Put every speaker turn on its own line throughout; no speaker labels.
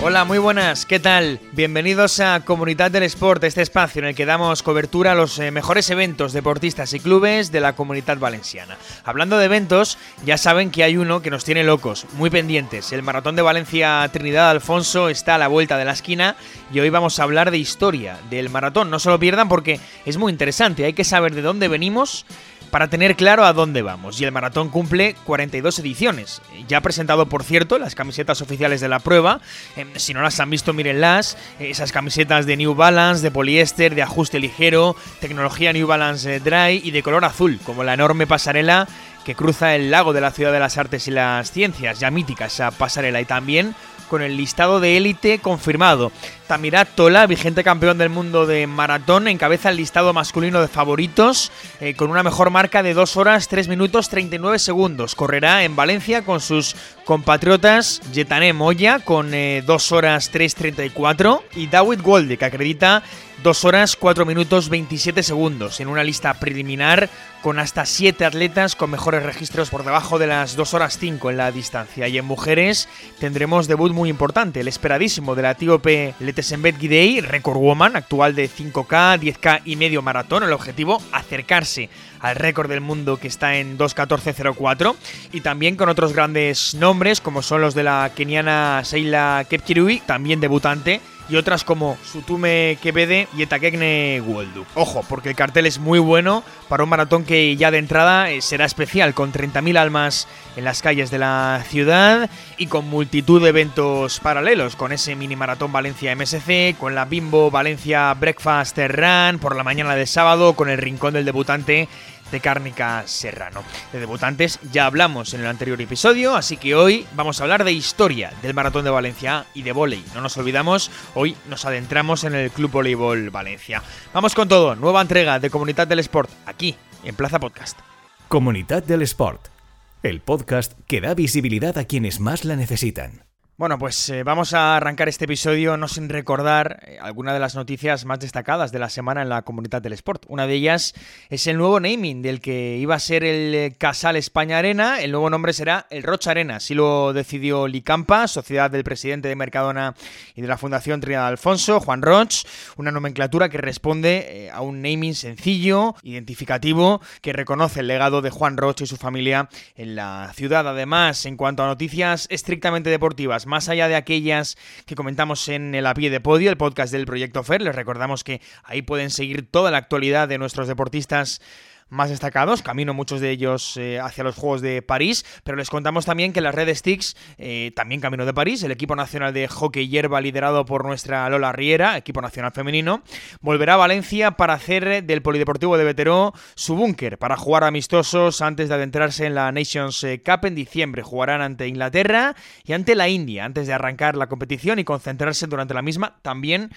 Hola, muy buenas, ¿qué tal? Bienvenidos a Comunidad del Sport, este espacio en el que damos cobertura a los eh, mejores eventos deportistas y clubes de la comunidad valenciana. Hablando de eventos, ya saben que hay uno que nos tiene locos, muy pendientes. El Maratón de Valencia Trinidad Alfonso está a la vuelta de la esquina y hoy vamos a hablar de historia del maratón. No se lo pierdan porque es muy interesante, hay que saber de dónde venimos para tener claro a dónde vamos. Y el maratón cumple 42 ediciones. Ya ha presentado, por cierto, las camisetas oficiales de la prueba. Em, si no las han visto, mírenlas. Esas camisetas de New Balance, de poliéster, de ajuste ligero, tecnología New Balance eh, Dry y de color azul, como la enorme pasarela que cruza el lago de la Ciudad de las Artes y las Ciencias, ya mítica esa pasarela, y también con el listado de élite confirmado. Tamirat Tola, vigente campeón del mundo de maratón, encabeza el listado masculino de favoritos eh, con una mejor marca de 2 horas 3 minutos 39 segundos. Correrá en Valencia con sus compatriotas Yetané Moya con 2 eh, horas 3.34 y David Golde que acredita 2 horas 4 minutos 27 segundos en una lista preliminar con hasta 7 atletas con mejores registros por debajo de las 2 horas 5 en la distancia. Y en mujeres tendremos debut muy importante, el esperadísimo de la etíope Letesembet Gidei, record woman, actual de 5K, 10K y medio maratón. El objetivo, acercarse al récord del mundo que está en 2.14.04 y también con otros grandes nombres como son los de la keniana Seila Kepkirui, también debutante y otras como Sutume Kebede y Etakekne Woldu. Ojo, porque el cartel es muy bueno para un maratón que ya de entrada eh, será especial, con 30.000 almas en las calles de la ciudad y con multitud de eventos paralelos, con ese mini maratón Valencia MSC, con la Bimbo Valencia Breakfast Run por la mañana del sábado, con el Rincón del Debutante de Cárnica Serrano. De debutantes ya hablamos en el anterior episodio, así que hoy vamos a hablar de historia del Maratón de Valencia y de volei. No nos olvidamos, hoy nos adentramos en el Club Voleibol Valencia. Vamos con todo, nueva entrega de Comunidad del Sport, aquí, en Plaza Podcast.
Comunidad del Sport, el podcast que da visibilidad a quienes más la necesitan.
Bueno, pues eh, vamos a arrancar este episodio no sin recordar eh, algunas de las noticias más destacadas de la semana en la comunidad del sport. Una de ellas es el nuevo naming del que iba a ser el eh, Casal España Arena. El nuevo nombre será el Rocha Arena. Así lo decidió Licampa, sociedad del presidente de Mercadona y de la Fundación Trinidad Alfonso, Juan Roch. Una nomenclatura que responde a un naming sencillo, identificativo, que reconoce el legado de Juan Roch y su familia en la ciudad. Además, en cuanto a noticias estrictamente deportivas, más allá de aquellas que comentamos en el a pie de podio, el podcast del Proyecto FER. Les recordamos que ahí pueden seguir toda la actualidad de nuestros deportistas más destacados, camino muchos de ellos eh, hacia los Juegos de París, pero les contamos también que la Red Sticks, eh, también camino de París, el equipo nacional de hockey hierba liderado por nuestra Lola Riera, equipo nacional femenino, volverá a Valencia para hacer del Polideportivo de Veteró su búnker, para jugar amistosos antes de adentrarse en la Nations eh, Cup en diciembre. Jugarán ante Inglaterra y ante la India antes de arrancar la competición y concentrarse durante la misma también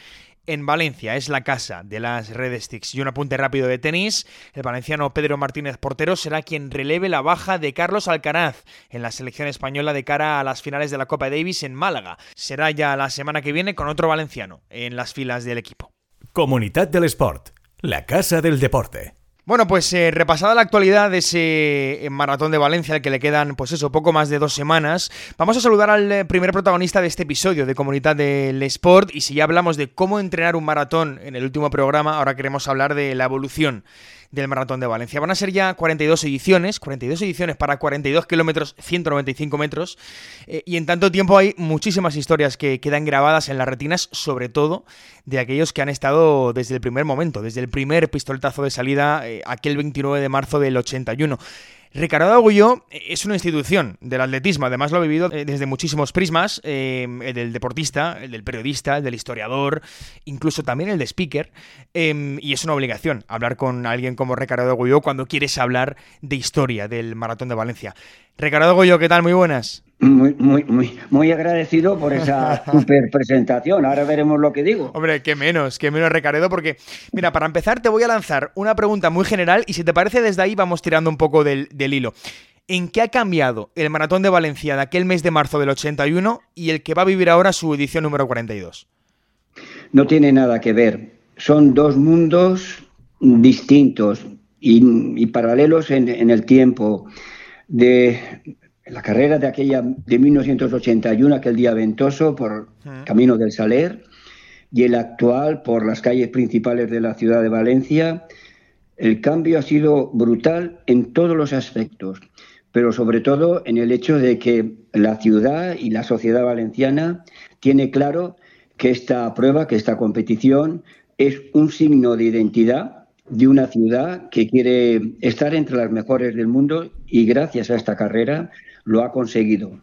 en Valencia. Es la casa de las Red Sticks. Y un apunte rápido de tenis. El valenciano Pedro Martínez Portero será quien releve la baja de Carlos Alcaraz en la selección española de cara a las finales de la Copa Davis en Málaga. Será ya la semana que viene con otro valenciano en las filas del equipo.
Comunidad del Sport, la casa del deporte.
Bueno, pues eh, repasada la actualidad de ese eh, maratón de Valencia, al que le quedan, pues eso, poco más de dos semanas, vamos a saludar al eh, primer protagonista de este episodio de Comunidad del Sport. Y si ya hablamos de cómo entrenar un maratón en el último programa, ahora queremos hablar de la evolución del Maratón de Valencia. Van a ser ya 42 ediciones, 42 ediciones para 42 kilómetros, 195 metros, eh, y en tanto tiempo hay muchísimas historias que quedan grabadas en las retinas, sobre todo de aquellos que han estado desde el primer momento, desde el primer pistoletazo de salida, eh, aquel 29 de marzo del 81. Ricardo Agulló es una institución del atletismo, además lo ha vivido eh, desde muchísimos prismas, eh, el del deportista, el del periodista, el del historiador, incluso también el de speaker, em, y es una obligación hablar con alguien como Ricardo Agulló cuando quieres hablar de historia del Maratón de Valencia. Ricardo Goyo, ¿qué tal? Muy buenas.
Muy, muy, muy, muy agradecido por esa super presentación. Ahora veremos lo que digo.
Hombre, qué menos, qué menos, Ricardo, porque, mira, para empezar te voy a lanzar una pregunta muy general y si te parece desde ahí vamos tirando un poco del, del hilo. ¿En qué ha cambiado el Maratón de Valencia de aquel mes de marzo del 81 y el que va a vivir ahora su edición número 42?
No tiene nada que ver. Son dos mundos distintos y, paralelos en, en, el tiempo de la carrera de aquella de 1981, aquel día ventoso por Camino del Saler, y el actual por las calles principales de la ciudad de Valencia, el cambio ha sido brutal en todos los aspectos, pero sobre todo en el hecho de que la ciudad y la sociedad valenciana tiene claro que esta prueba, que esta competición es un signo de identidad de una ciudad que quiere estar entre las mejores del mundo y gracias a esta carrera lo ha conseguido.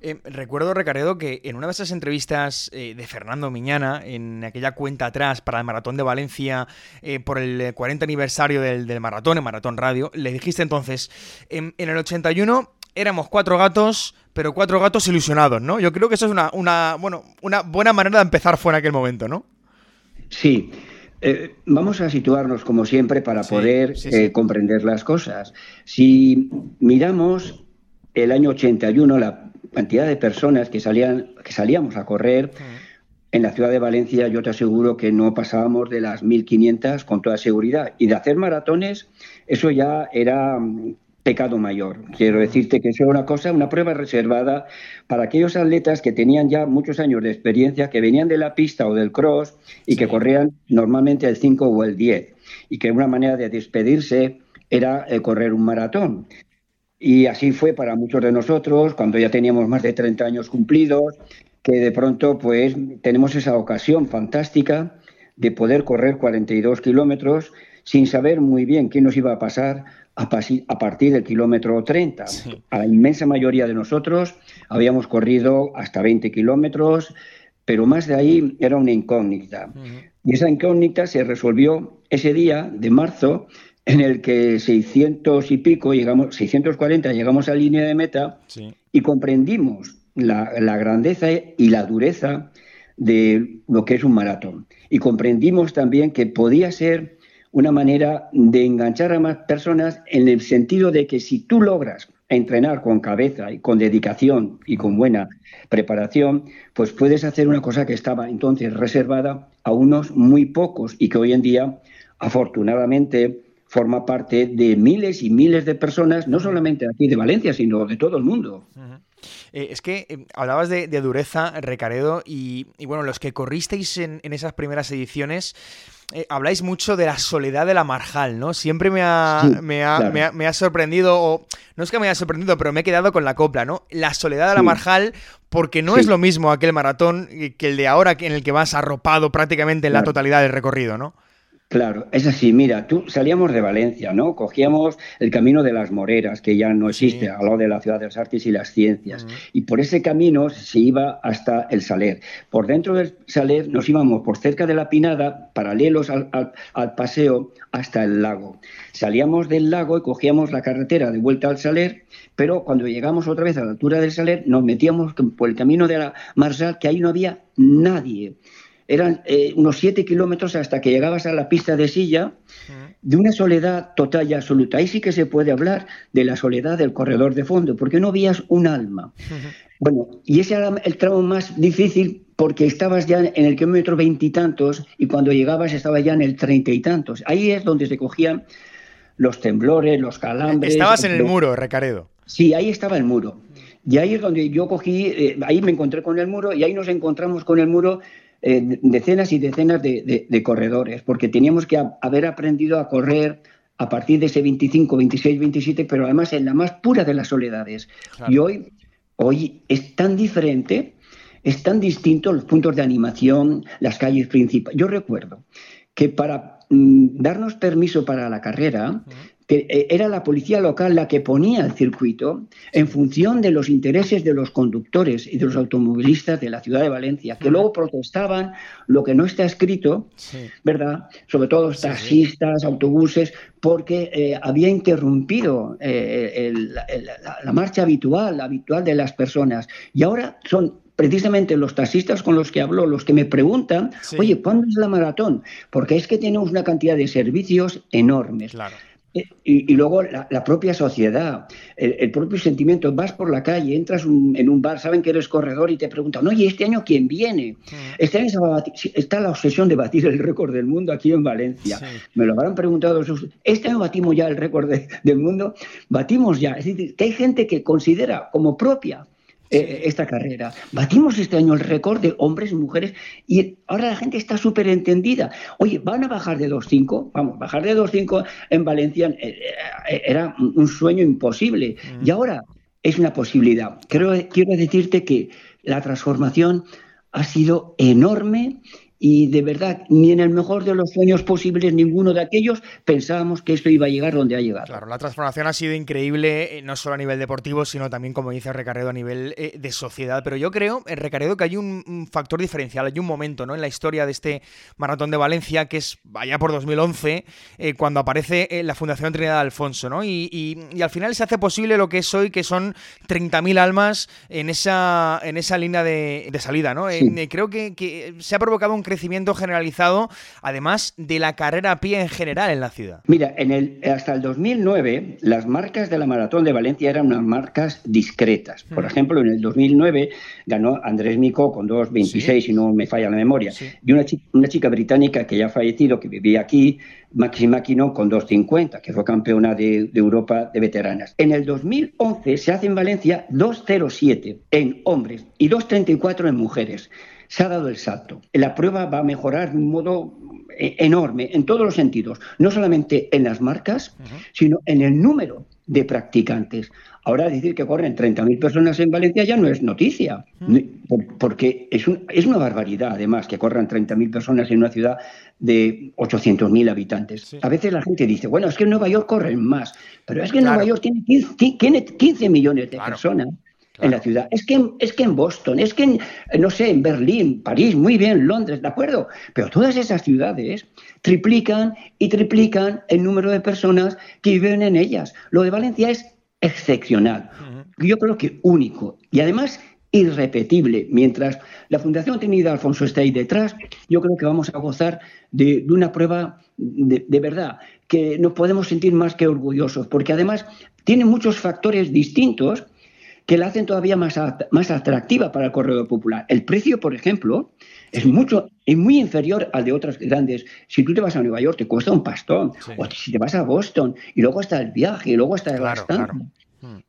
Eh, recuerdo, Recaredo, que en una de esas entrevistas eh, de Fernando Miñana, en aquella cuenta atrás para el Maratón de Valencia, eh, por el 40 aniversario del, maratón, en Maratón Radio, le dijiste entonces, en, el 81 éramos cuatro gatos, pero cuatro gatos ilusionados, ¿no? Yo creo que eso es una, una, bueno, una buena manera de empezar fue en aquel momento, ¿no?
Sí. vamos a situarnos como siempre para poder comprender las cosas. Si miramos el año 81, la cantidad de personas que, salían, que salíamos a correr, en la ciudad de Valencia yo te aseguro que no pasábamos de las 1.500 con toda seguridad. Y de hacer maratones, eso ya era mm, pecado mayor. Quiero decirte que eso era una cosa, una prueba reservada para aquellos atletas que tenían ya muchos años de experiencia, que venían de la pista o del cross y que corrían normalmente el 5 o el 10. Y que una manera de despedirse era eh, correr un maratón. Y así fue para muchos de nosotros, cuando ya teníamos más de 30 años cumplidos, que de pronto pues tenemos esa ocasión fantástica de poder correr 42 kilómetros sin saber muy bien qué nos iba a pasar a, partir del kilómetro 30. A la inmensa mayoría de nosotros habíamos corrido hasta 20 kilómetros, pero más de ahí era una incógnita. Y esa incógnita se resolvió ese día de marzo en el que 600 y pico, llegamos, 640, llegamos a línea de meta y comprendimos la, grandeza y la dureza de lo que es un maratón. Y comprendimos también que podía ser una manera de enganchar a más personas en el sentido de que si tú logras entrenar con cabeza y con dedicación y con buena preparación, pues puedes hacer una cosa que estaba entonces reservada a unos muy pocos y que hoy en día, afortunadamente, forma parte de miles y miles de personas, no solamente aquí de Valencia, sino de todo el mundo.
Eh, es que eh, hablabas de, dureza, Recaredo, y, bueno, los que corristeis en, esas primeras ediciones, eh, habláis mucho de la soledad de la Marjal, ¿no? Siempre me ha, me, ha, sorprendido, o no es que me haya sorprendido, pero me he quedado con la copla, ¿no? La soledad de la Marjal, porque no es lo mismo aquel maratón que el de ahora, en el que vas arropado prácticamente en la totalidad del recorrido, ¿no?
Claro, es así. Mira, tú salíamos de Valencia, ¿no? Cogíamos el camino de las Moreras, que ya no existe, al lado de la ciudad de las artes y las ciencias. Y por ese camino se iba hasta el Saler. Por dentro del Saler nos íbamos por cerca de la Pinada, paralelos al, paseo, hasta el lago. Salíamos del lago y cogíamos la carretera de vuelta al Saler, pero cuando llegamos otra vez a la altura del Saler, nos metíamos por el camino de la Marsal, que ahí no había nadie eran eh, unos siete kilómetros hasta que llegabas a la pista de silla, de una soledad total y absoluta. Ahí sí que se puede hablar de la soledad del corredor de fondo, porque no veías un alma. Bueno, y ese era el tramo más difícil porque estabas ya en el kilómetro veintitantos y, cuando llegabas estaba ya en el treinta y tantos. Ahí es donde se cogían los temblores, los calambres.
Estabas en el muro, Recaredo.
Sí, ahí estaba el muro. Y ahí es donde yo cogí, eh, ahí me encontré con el muro y ahí nos encontramos con el muro eh, decenas y decenas de, corredores, porque teníamos que haber aprendido a correr a partir de ese 25, 26, 27, pero además en la más pura de las soledades. Y hoy, hoy es tan diferente, es tan distinto los puntos de animación, las calles principales. Yo recuerdo que para mm, darnos permiso para la carrera, que eh, era la policía local la que ponía el circuito en función de los intereses de los conductores y de los automovilistas de la ciudad de Valencia, que luego protestaban lo que no está escrito, ¿verdad? Sobre todo taxistas, autobuses, porque eh, había interrumpido eh, la, marcha habitual, habitual de las personas. Y ahora son precisamente los taxistas con los que hablo los que me preguntan, oye, ¿cuándo es la maratón? Porque es que tenemos una cantidad de servicios enormes.
Claro
Y, luego la, propia sociedad, el, propio sentimiento. Vas por la calle, entras en un bar, saben que eres corredor y te preguntan, oye, ¿este año quién viene? Este año está la obsesión de batir el récord del mundo aquí en Valencia. Me lo habrán preguntado. Este año batimos ya el récord del mundo. Batimos ya. Es decir, que hay gente que considera como propia eh, esta carrera. Batimos este año el récord de hombres y mujeres y ahora la gente está súper entendida. Oye, ¿van a bajar de 2.5? Vamos, bajar de 2.5 en Valencia eh, eh, era un sueño imposible y ahora es una posibilidad. quiero decirte que la transformación ha sido enorme y de verdad, ni en el mejor de los sueños posibles, ninguno de aquellos pensábamos que esto iba a llegar donde ha llegado.
Claro, la transformación ha sido increíble, eh, no solo a nivel deportivo, sino también, como dice Recaredo, a nivel eh, de sociedad. Pero yo creo, eh, Recaredo, que hay un, factor diferencial, hay un momento ¿no? en la historia de este Maratón de Valencia, que es allá por 2011, cuando aparece la Fundación Trinidad Alfonso, ¿no? Y, al final se hace posible lo que es hoy, que son 30.000 almas en esa, en esa línea de, salida, ¿no? creo que, que se ha provocado un crecimiento generalizado, además de la carrera a pie en general en la ciudad.
Mira, en el, hasta el 2009 las marcas de la Maratón de Valencia eran unas marcas discretas. Por mm. ejemplo, en el 2009 ganó Andrés Mico con 2.26, si no me falla la memoria, y una chica, una chica británica que ya ha fallecido, que vivía aquí, Maxi Máquino con 2.50, que fue campeona de, de, Europa de veteranas. En el 2011 se hace en Valencia 2.07 en hombres y 2.34 en mujeres se ha dado el salto. La prueba va a mejorar de un modo eh, enorme en todos los sentidos, no solamente en las marcas, sino en el número de practicantes. Ahora decir que corren 30.000 personas en Valencia ya no es noticia, porque es, es, una barbaridad, además, que corran 30.000 personas en una ciudad de 800.000 habitantes. A veces la gente dice, bueno, es que en Nueva York corren más, pero es que en Nueva York tiene 15, millones de personas en la ciudad. Es que, es que en Boston, es que en, no sé, en Berlín, París, muy bien, Londres, ¿de acuerdo? Pero todas esas ciudades triplican y triplican el número de personas que viven en ellas. Lo de Valencia es excepcional. Yo creo que único. Y además irrepetible. Mientras la Fundación Trinidad Alfonso esté ahí detrás, yo creo que vamos a gozar de, una prueba de, de, verdad, que nos podemos sentir más que orgullosos, porque además tiene muchos factores distintos que la hacen todavía más, más atractiva para el corredor popular. El precio, por ejemplo, es mucho es muy inferior al de otras grandes. Si tú te vas a Nueva York, te cuesta un pastón. O si te vas a Boston, y luego está el viaje, y luego está el claro,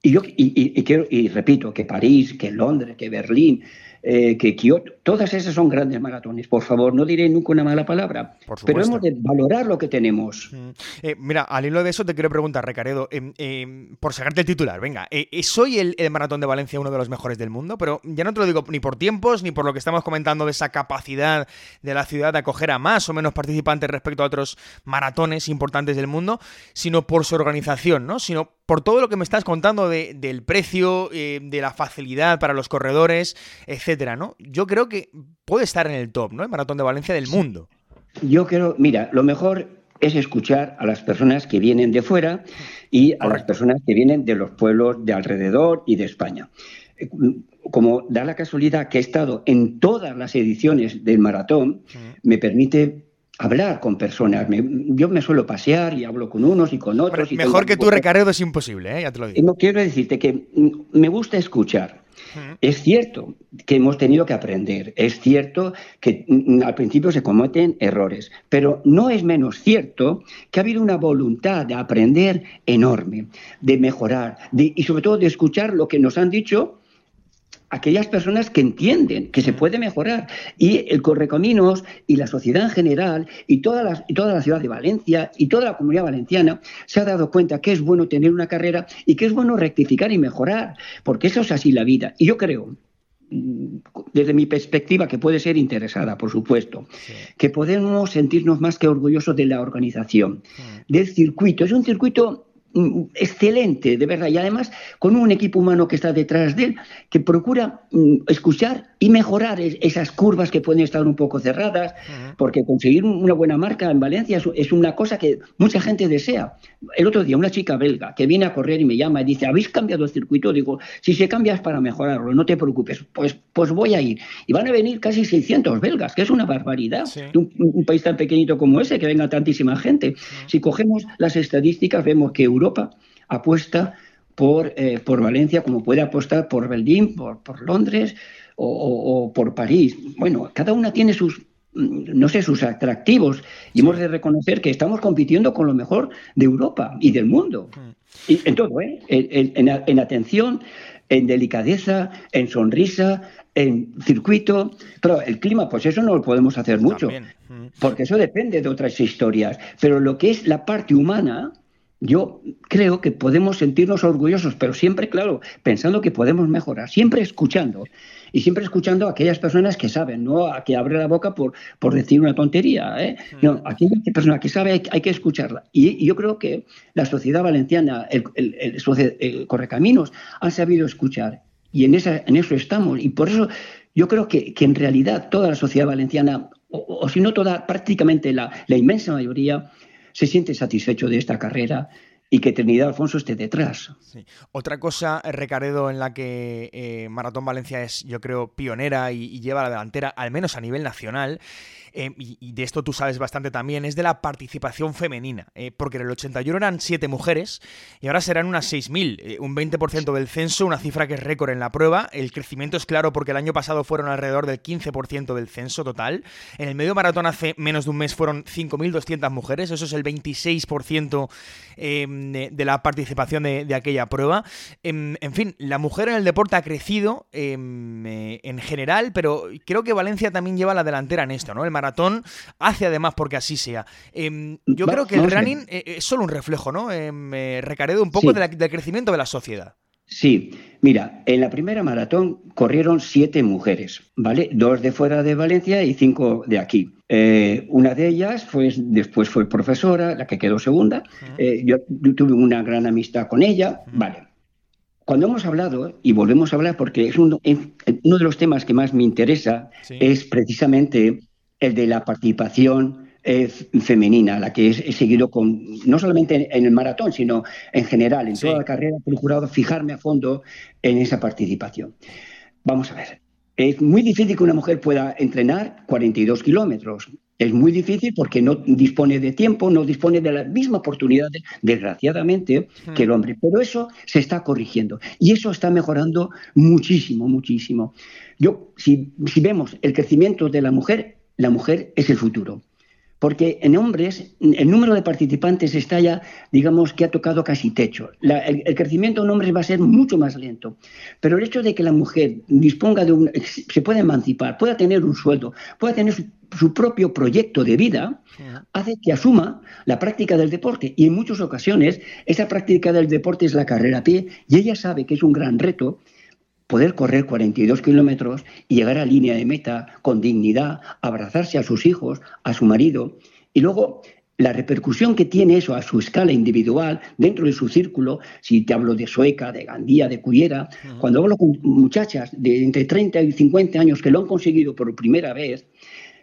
Y yo y, quiero, y repito, que París, que Londres, que Berlín, eh, que Kioto, todas esas son grandes maratones. Por favor, no diré nunca una mala palabra, pero hemos de valorar lo que tenemos. Mm.
Eh, mira, al hilo de eso te quiero preguntar, Recaredo, em, em, por sacarte el titular, venga, eh, ¿soy el, maratón de Valencia uno de los mejores del mundo? Pero ya no te lo digo ni por tiempos, ni por lo que estamos comentando de esa capacidad de la ciudad de acoger a más o menos participantes respecto a otros maratones importantes del mundo, sino por su organización, ¿no? Sino por todo lo que me estás contando del precio, de la facilidad para los corredores, etc ¿no? Yo creo que puede estar en el top, ¿no? El Maratón de Valencia del mundo.
Yo creo, mira, lo mejor es escuchar a las personas que vienen de fuera y a las personas que vienen de los pueblos de alrededor y de España. Como da la casualidad que he estado en todas las ediciones del maratón, me permite hablar con personas. yo me suelo pasear y hablo con unos y con otros.
mejor que tú, Recaredo, es imposible, ¿eh? ya te lo digo.
No quiero decirte que me gusta escuchar. Es cierto que hemos tenido que aprender, es cierto que mm, al principio se cometen errores, pero no es menos cierto que ha habido una voluntad de aprender enorme, de mejorar y sobre todo de escuchar lo que nos han dicho aquellas personas que entienden que se puede mejorar. Y el Correcaminos y la sociedad en general y toda la, toda la ciudad de Valencia y toda la comunidad valenciana se ha dado cuenta que es bueno tener una carrera y que es bueno rectificar y mejorar, porque eso es así la vida. Y yo creo mm, desde mi perspectiva, que puede ser interesada, por supuesto, que podemos sentirnos más que orgullosos de la organización, del circuito. Es un circuito Mm, excelente, de verdad, y además con un equipo humano que está detrás de él, que procura mm, escuchar y mejorar esas curvas que pueden estar un poco cerradas, porque conseguir una buena marca en Valencia es, una cosa que mucha gente desea. El otro día una chica belga que viene a correr y me llama y dice, ¿habéis cambiado el circuito? Digo, si se cambia es para mejorarlo, no te preocupes, pues, pues voy a ir. Y van a venir casi 600 belgas, que es una barbaridad. Un, país tan pequeñito como ese, que venga tantísima gente. Si cogemos las estadísticas, vemos que Europa apuesta por, eh, por Valencia como puede apostar por Berlín, por, por Londres o, por París. Bueno, cada una tiene sus, mm, no sé, sus atractivos y hemos de reconocer que estamos compitiendo con lo mejor de Europa y del mundo. Mm. Y en todo, ¿eh? En, atención, en delicadeza, en sonrisa, en circuito. Pero el clima, pues eso no lo podemos hacer mucho, mm. porque eso depende de otras historias. Pero lo que es la parte humana, yo creo que podemos sentirnos orgullosos, pero siempre, claro, pensando que podemos mejorar, siempre escuchando y siempre escuchando a aquellas personas que saben, no a que abre la boca por, por decir una tontería. ¿eh? Mm. No, aquella persona que sabe hay, que escucharla. Y, yo creo que la sociedad valenciana, el, el, Correcaminos, han sabido escuchar y en, esa, en eso estamos. Y por eso yo creo que, que en realidad toda la sociedad valenciana, o, si no toda, prácticamente la, la inmensa mayoría, se siente satisfecho de esta carrera y que Trinidad Alfonso esté detrás.
Otra cosa, Recaredo, en la que eh, Maratón Valencia es, yo creo, pionera y, lleva la delantera, al menos a nivel nacional, eh, y, de esto tú sabes bastante también, es de la participación femenina, eh, porque en el 81 eran 7 mujeres y ahora serán unas 6.000, eh, un 20% del censo, una cifra que es récord en la prueba. El crecimiento es claro porque el año pasado fueron alrededor del 15% del censo total. En el medio maratón hace menos de un mes fueron 5.200 mujeres, eso es el 26% em, de, la participación de, aquella prueba. Em, en, fin, la mujer en el deporte ha crecido em, en general, pero creo que Valencia también lleva la delantera en esto, ¿no? El maratón hace además porque así sea. Em, yo creo que el running eh, es solo un reflejo, ¿no? Em, eh, recaredo un poco del crecimiento de la sociedad.
Sí, mira, en la primera maratón corrieron siete mujeres, ¿vale? Dos de fuera de Valencia y cinco de aquí. Eh, una de ellas fue, después fue profesora, la que quedó segunda. yo, tuve una gran amistad con ella, ¿vale? Cuando hemos hablado, y volvemos a hablar porque es uno, de los temas que más me interesa, es precisamente el de la participación eh, femenina, la que he seguido con, no solamente en el maratón, sino en general, en toda la carrera, he procurado fijarme a fondo en esa participación. Vamos a ver, es muy difícil que una mujer pueda entrenar 42 kilómetros. Es muy difícil porque no dispone de tiempo, no dispone de las mismas oportunidades, desgraciadamente, que el hombre. Pero eso se está corrigiendo y eso está mejorando muchísimo, muchísimo. Yo, si, si vemos el crecimiento de la mujer, la mujer es el futuro. Porque en hombres el número de participantes está ya, digamos, que ha tocado casi techo. el, crecimiento en hombres va a ser mucho más lento. Pero el hecho de que la mujer disponga de un, se pueda emancipar, pueda tener un sueldo, pueda tener su, propio proyecto de vida, hace que asuma la práctica del deporte. Y en muchas ocasiones esa práctica del deporte es la carrera a pie y ella sabe que es un gran reto poder correr 42 kilómetros y llegar a línea de meta con dignidad, abrazarse a sus hijos, a su marido, y luego la repercusión que tiene eso a su escala individual, dentro de su círculo, si te hablo de Sueca, de Gandía, de Cuyera, cuando hablo con muchachas de entre 30 y 50 años que lo han conseguido por primera vez,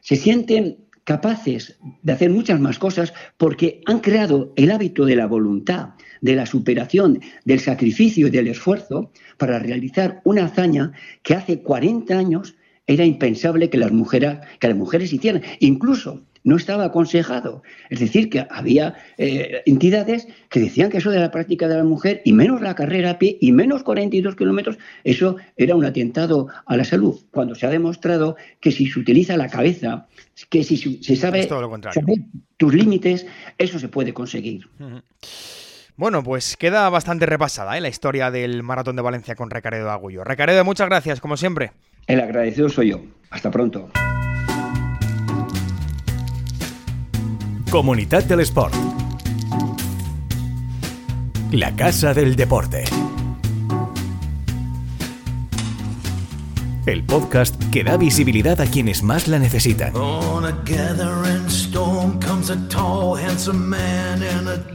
se sienten capaces de hacer muchas más cosas porque han creado el hábito de la voluntad, de la superación, del sacrificio y del esfuerzo para realizar una hazaña que hace 40 años era impensable que las mujeres, que las mujeres hicieran. Incluso no estaba aconsejado. Es decir, que había eh, entidades que decían que eso de la práctica de la mujer, y menos la carrera a pie, y menos 42 kilómetros, eso era un atentado a la salud. Cuando se ha demostrado que si se utiliza la cabeza, que si se sabe, tus límites, eso se puede conseguir.
Bueno, pues queda bastante repasada ¿eh? la historia del Maratón de Valencia con Recaredo Agullo. Recaredo, muchas gracias, como siempre.
El agradecido soy yo. Hasta pronto.
Comunidad del Sport. La Casa del Deporte. el podcast que da visibilidad a quienes más la necesitan.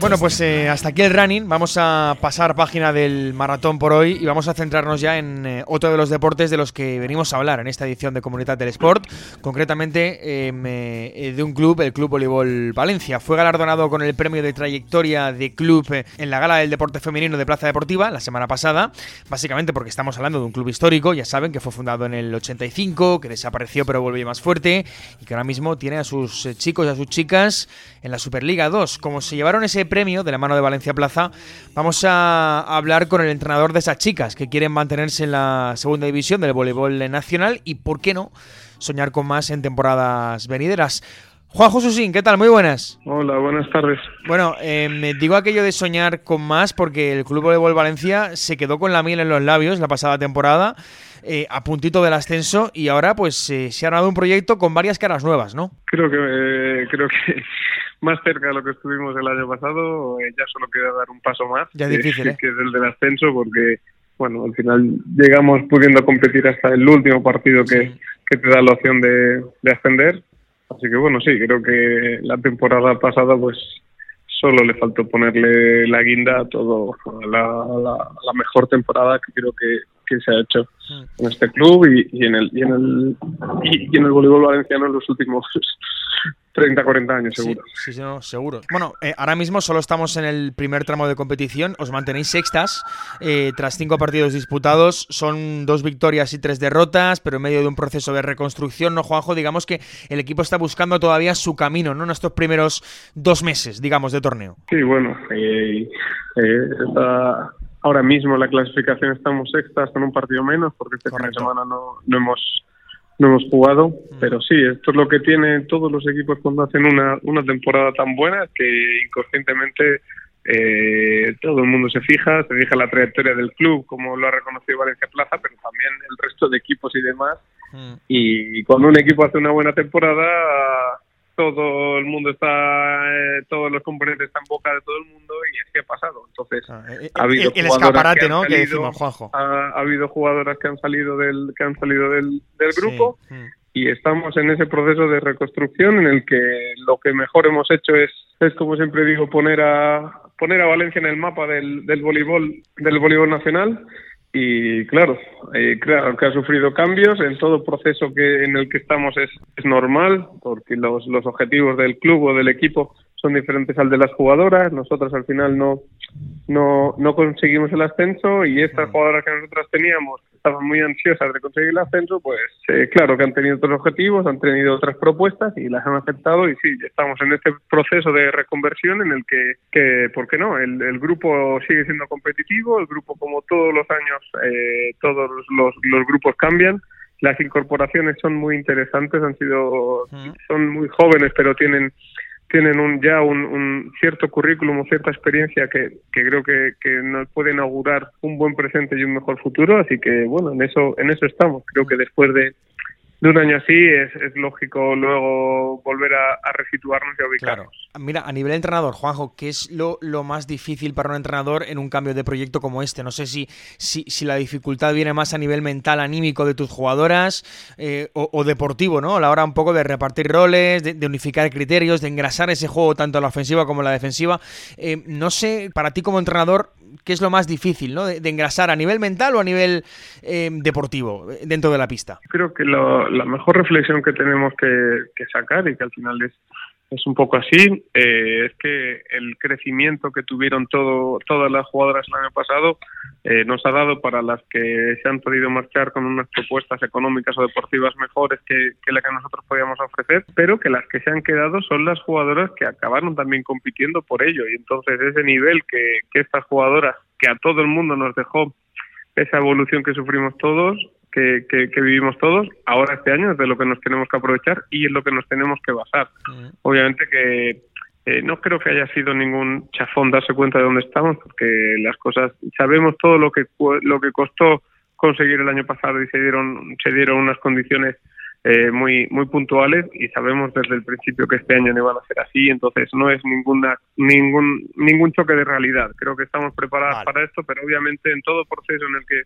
Bueno, pues eh, hasta aquí el running. Vamos a pasar página del maratón por hoy y vamos a centrarnos ya en eh, otro de los deportes de los que venimos a hablar en esta edición de Comunidad del Sport, concretamente em, eh, de un club, el Club Voleibol Valencia. Fue galardonado con el premio de trayectoria de club en la gala del deporte femenino de Plaza Deportiva la semana pasada, básicamente porque estamos hablando de un club histórico, ya saben que fue fundado en el 85, que desapareció pero volvió más fuerte y que ahora mismo tiene a sus chicos y a sus chicas en la Superliga 2. Como se llevaron ese premio de la mano de Valencia Plaza, vamos a hablar con el entrenador de esas chicas que quieren mantenerse en la segunda división del voleibol nacional y, ¿por qué no?, soñar con más en temporadas venideras. Juan Susín, ¿qué tal? Muy buenas.
Hola, buenas tardes.
Bueno, eh, me digo aquello de soñar con más porque el Club Voleibol Valencia se quedó con la miel en los labios la pasada temporada, eh, a puntito del ascenso y ahora pues eh, se ha dado un proyecto con varias caras nuevas, ¿no?
Creo que creo que más cerca de lo que estuvimos el año pasado, ya solo queda dar un paso más,
ya difícil,
que, es el del ascenso, porque bueno, al final llegamos pudiendo competir hasta el último partido que, que te da la opción de, de ascender. Así que bueno, sí, creo que la temporada pasada pues solo le faltó ponerle la guinda a todo, a la, mejor temporada que creo que, que se ha hecho en este club y, y en el y en el y, en el voleibol valenciano en los últimos 30, 40 años, seguro.
Sí, sí, seguro. Bueno, eh, ahora mismo solo estamos en el primer tramo de competición. Os mantenéis sextas eh, tras cinco partidos disputados. Son dos victorias y tres derrotas, pero en medio de un proceso de reconstrucción, ¿no, Juanjo? Digamos que el equipo está buscando todavía su camino, ¿no? En estos primeros dos meses, digamos, de torneo.
Sí, bueno, eh, ahora mismo la clasificación estamos sextas con un partido menos, porque este de semana no, no hemos no hemos jugado, mm. pero sí, esto es lo que tienen todos los equipos cuando hacen una, una temporada tan buena que inconscientemente eh, todo el mundo se fija, se fija la trayectoria del club, como lo ha reconocido Valencia Plaza, pero también el resto de equipos y demás. Mm. Y cuando un equipo hace una buena temporada, todo el mundo está, eh, todos los componentes están en boca de todo el mundo y así ha pasado. Entonces, ah,
eh, ha habido el, escaparate, ¿no? que decimos, Juanjo.
Ha, habido jugadoras que han salido del, que han salido del, del grupo y estamos en ese proceso de reconstrucción en el que lo que mejor hemos hecho es, es como siempre digo, poner a poner a Valencia en el mapa del, del voleibol del voleibol nacional y claro, eh, claro que ha sufrido cambios en todo proceso que en el que estamos es, es normal porque los, los objetivos del club o del equipo son diferentes al de las jugadoras. Nosotras al final no, no, no conseguimos el ascenso y estas jugadoras que nosotras teníamos estaban muy ansiosas de conseguir el ascenso, pues eh, claro que han tenido otros objetivos, han tenido otras propuestas y las han aceptado y sí, estamos en este proceso de reconversión en el que, que ¿por qué no? El, el grupo sigue siendo competitivo, el grupo como todos los años, eh, todos los, los grupos cambian las incorporaciones son muy interesantes, han sido, son muy jóvenes, pero tienen tienen un, ya un, cierto currículum o cierta experiencia que, que creo que, que, nos pueden augurar un buen presente y un mejor futuro así que bueno en eso en eso estamos. Creo que después de de un año así es, lógico luego volver a, a, resituarnos y a ubicarnos.
Claro. Mira, a nivel entrenador, Juanjo, ¿qué es lo, más difícil para un entrenador en un cambio de proyecto como este? No sé si, si, la dificultad viene más a nivel mental, anímico de tus jugadoras eh, o, deportivo, ¿no? A la hora un poco de repartir roles, de, unificar criterios, de engrasar ese juego tanto en la ofensiva como en la defensiva. Eh, no sé, para ti como entrenador, ¿qué es lo más difícil, ¿no? De, engrasar a nivel mental o a nivel eh, deportivo dentro de la pista.
Creo que lo, la mejor reflexión que tenemos que, sacar y que al final es, es un poco así, eh, es que el crecimiento que tuvieron todo, todas las jugadoras el año pasado eh, nos ha dado para las que se han podido marchar con unas propuestas económicas o deportivas mejores que, que la que nosotros podíamos ofrecer, pero que las que se han quedado son las jugadoras que acabaron también compitiendo por ello. Y entonces ese nivel que, que estas jugadoras, que a todo el mundo nos dejó esa evolución que sufrimos todos, que, que, vivimos todos, ahora este año es de lo que nos tenemos que aprovechar y es lo que nos tenemos que basar. Obviamente que eh, no creo que haya sido ningún chafón darse cuenta de dónde estamos, porque las cosas, sabemos todo lo que, lo que costó conseguir el año pasado y se dieron, se dieron unas condiciones eh, muy muy puntuales y sabemos desde el principio que este año no iban a ser así, entonces no es ninguna ningún ningún choque de realidad. Creo que estamos preparados para esto, pero obviamente en todo proceso en el que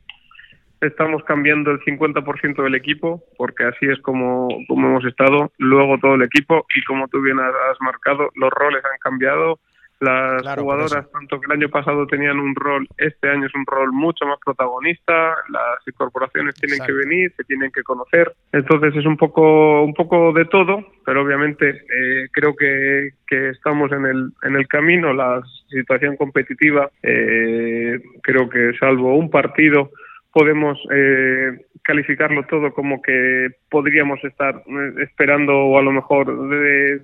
estamos cambiando el 50% del equipo, porque así es como, como hemos estado, luego todo el equipo, y como tú bien has marcado, los roles han cambiado, las jugadoras, tanto que el año pasado tenían un rol, este año es un rol mucho más protagonista, las incorporaciones tienen que venir, se tienen que conocer, entonces es un poco, un poco de todo, pero obviamente eh, creo que, que, estamos en el, en el camino, la situación competitiva, eh, creo que salvo un partido, podemos eh, calificarlo todo como que podríamos estar eh, esperando o a lo mejor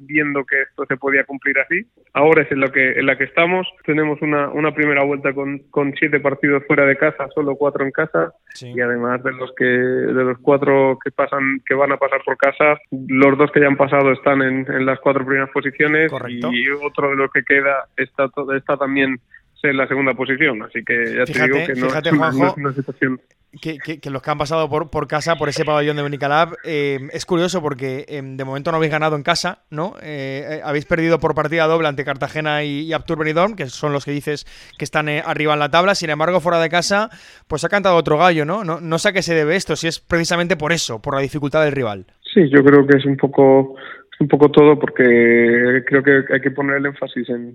viendo que esto se podía cumplir así. Ahora es en lo que en la que estamos. Tenemos una, una primera vuelta con, con siete partidos fuera de casa, solo cuatro en casa y además de los que de los cuatro que pasan que van a pasar por casa, los dos que ya han pasado están en, en las cuatro primeras posiciones y otro de los que queda está está también en la segunda posición. Así que ya te digo que no, es una situación
que, los que han pasado por, por casa, por ese pabellón de Benicalab, eh, es curioso porque em, de momento no habéis ganado en casa, ¿no? Eh, eh, habéis perdido por partida doble ante Cartagena y, y Aptur Benidorm, que son los que dices que están arriba en la tabla. Sin embargo, fuera de casa, pues ha cantado otro gallo, ¿no? ¿no? No sé a qué se debe esto, si es precisamente por eso, por la dificultad del rival.
Sí, yo creo que es un poco, un poco todo porque creo que hay que poner el énfasis en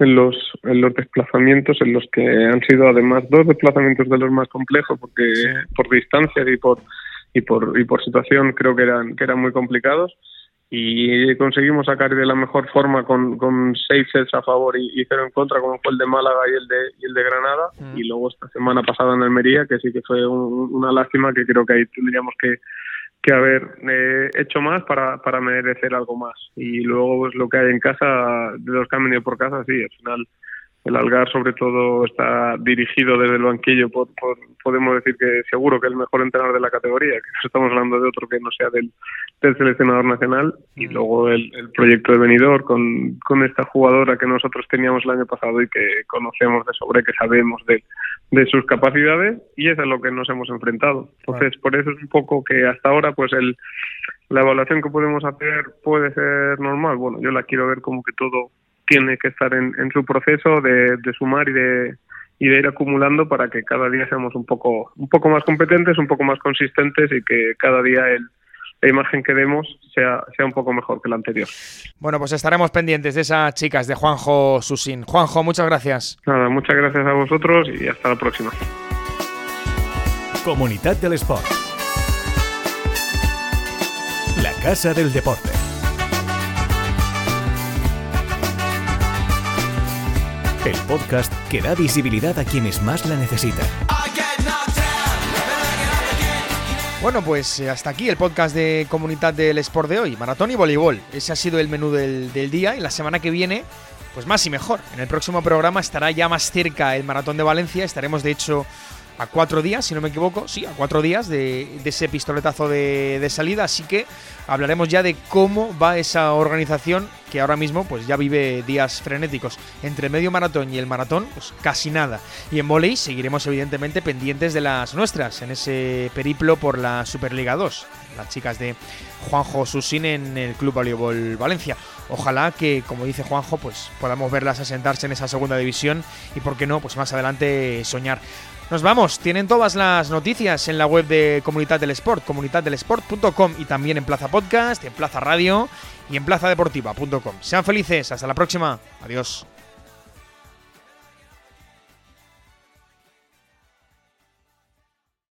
en los, en los desplazamientos, en los que han sido además dos desplazamientos de los más complejos, porque por distancia y por, y por, y por situación creo que eran, que eran muy complicados. Y conseguimos sacar de la mejor forma con, con seis sets a favor y, cero en contra, como fue el de Málaga y el de, y el de Granada. Mm. Y luego esta semana pasada en Almería, que sí que fue una lástima, que creo que ahí tendríamos que, que haber eh, hecho más para, para merecer algo más. Y luego pues, lo que hay en casa, de los que han venido por casa, sí, al final el Algar sobre todo está dirigido desde el banquillo por, podemos decir que seguro que el mejor entrenador de la categoría que estamos hablando de otro que no sea del, del seleccionador nacional. Y mm. luego el, el, proyecto de venidor con, con esta jugadora que nosotros teníamos el año pasado y que conocemos de sobre que sabemos de, de sus capacidades y es a lo que nos hemos enfrentado. Entonces por eso es un poco que hasta ahora pues el la evaluación que podemos hacer puede ser normal. Bueno yo la quiero ver como que todo tiene que estar en, su proceso de, sumar y de, y de ir acumulando para que cada día seamos un poco, un poco más competentes, un poco más consistentes y que cada día el, la imagen que demos sea, sea un poco mejor que la anterior.
Bueno, pues estaremos pendientes de esas chicas de Juanjo Susín. Juanjo, muchas gracias.
Nada, muchas gracias a vosotros y hasta la próxima.
Comunidad del Sport. La Casa del Deporte. El podcast que da visibilidad a quienes más la necesitan.
Bueno, pues eh, hasta aquí el podcast de Comunidad del Sport de hoy, maratón y voleibol. Ese ha sido el menú del, del, día y la semana que viene, pues más y mejor. En el próximo programa estará ya más cerca el maratón de Valencia, estaremos de hecho a cuatro días, si no me equivoco, sí, a cuatro días de, ese pistoletazo de, salida, así que hablaremos ya de cómo va esa organización que ahora mismo pues ya vive días frenéticos. Entre medio maratón y el maratón, pues casi nada. Y en volei seguiremos evidentemente pendientes de las nuestras en ese periplo por la Superliga 2. Las chicas de Juanjo Susín en el Club Voleibol Valencia. Ojalá que, como dice Juanjo, pues podamos verlas asentarse en esa segunda división y, por qué no, pues más adelante soñar. Nos vamos, tienen todas las noticias en la web de Comunidad del Sport, comunidaddelesport.com y también en Plaza Podcast, en Plaza Radio y en plazadeportiva.com. Sean felices, hasta la próxima, adiós.